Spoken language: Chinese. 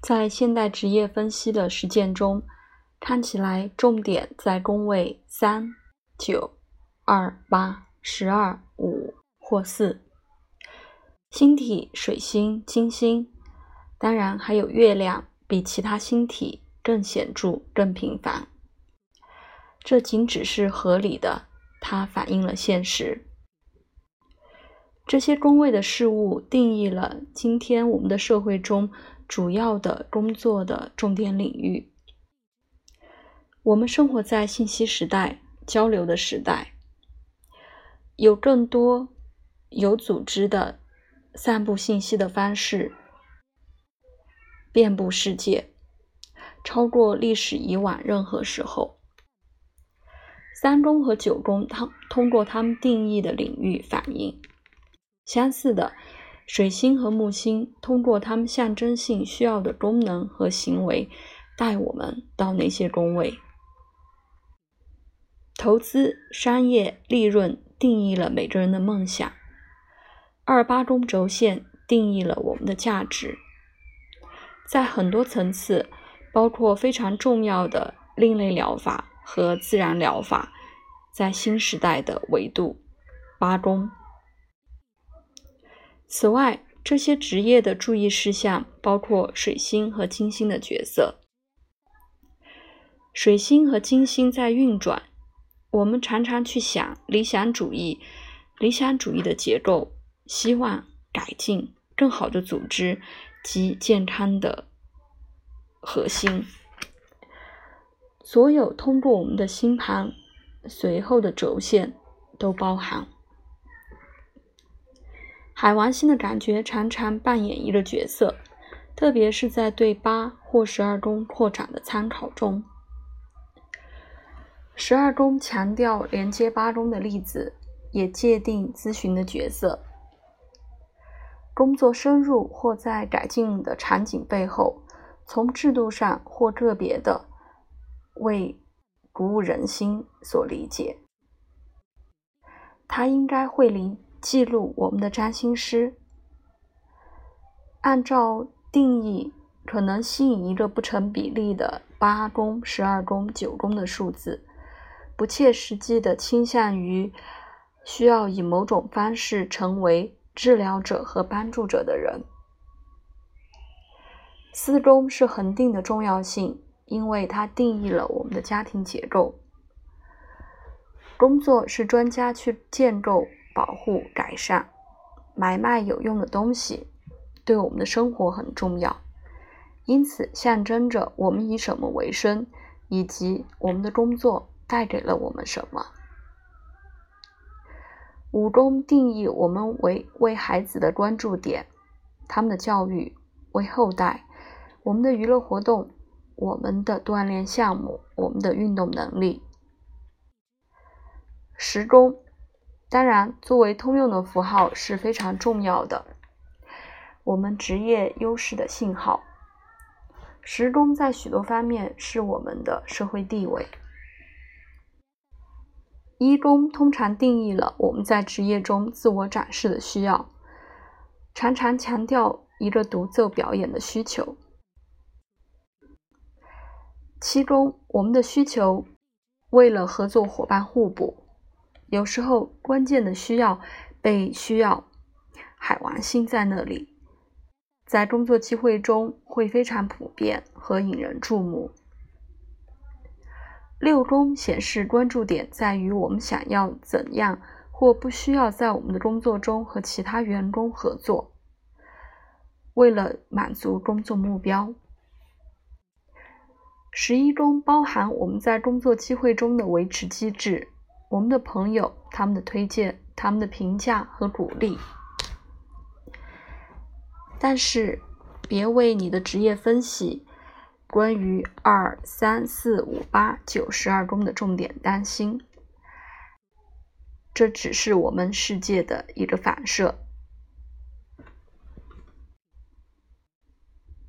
在现代职业分析的实践中，看起来重点在宫位三、九、二、八、十二、五或四。星体水星、金星，当然还有月亮，比其他星体更显著、更频繁。这仅只是合理的，它反映了现实。这些宫位的事物定义了今天我们的社会中主要的工作的重点领域。我们生活在信息时代、交流的时代，有更多有组织的。散布信息的方式遍布世界，超过历史以往任何时候。三宫和九宫，它通过他们定义的领域反映相似的，水星和木星通过他们象征性需要的功能和行为，带我们到那些宫位。投资、商业、利润定义了每个人的梦想。二八宫轴线定义了我们的价值，在很多层次，包括非常重要的另类疗法和自然疗法，在新时代的维度八宫。此外，这些职业的注意事项包括水星和金星的角色。水星和金星在运转，我们常常去想理想主义，理想主义的结构。希望改进更好的组织及健康的核心。所有通过我们的星盘随后的轴线都包含。海王星的感觉常常扮演一个角色，特别是在对八或十二宫扩展的参考中。十二宫强调连接八宫的例子，也界定咨询的角色。工作深入或在改进的场景背后，从制度上或个别的为鼓舞人心所理解。他应该会理记录我们的占星师，按照定义可能吸引一个不成比例的八宫、十二宫、九宫的数字，不切实际的倾向于需要以某种方式成为。治疗者和帮助者的人，四宫是恒定的重要性，因为它定义了我们的家庭结构。工作是专家去建构、保护、改善、买卖有用的东西，对我们的生活很重要，因此象征着我们以什么为生，以及我们的工作带给了我们什么。五中定义我们为为孩子的关注点，他们的教育为后代，我们的娱乐活动，我们的锻炼项目，我们的运动能力。十中，当然作为通用的符号是非常重要的，我们职业优势的信号。十中在许多方面是我们的社会地位。一宫通常定义了我们在职业中自我展示的需要，常常强调一个独奏表演的需求。七宫我们的需求为了合作伙伴互补，有时候关键的需要被需要，海王星在那里，在工作机会中会非常普遍和引人注目。六宫显示关注点在于我们想要怎样或不需要在我们的工作中和其他员工合作，为了满足工作目标。十一宫包含我们在工作机会中的维持机制，我们的朋友、他们的推荐、他们的评价和鼓励。但是，别为你的职业分析。关于二三四五八九十二宫的重点担心，这只是我们世界的一个反射。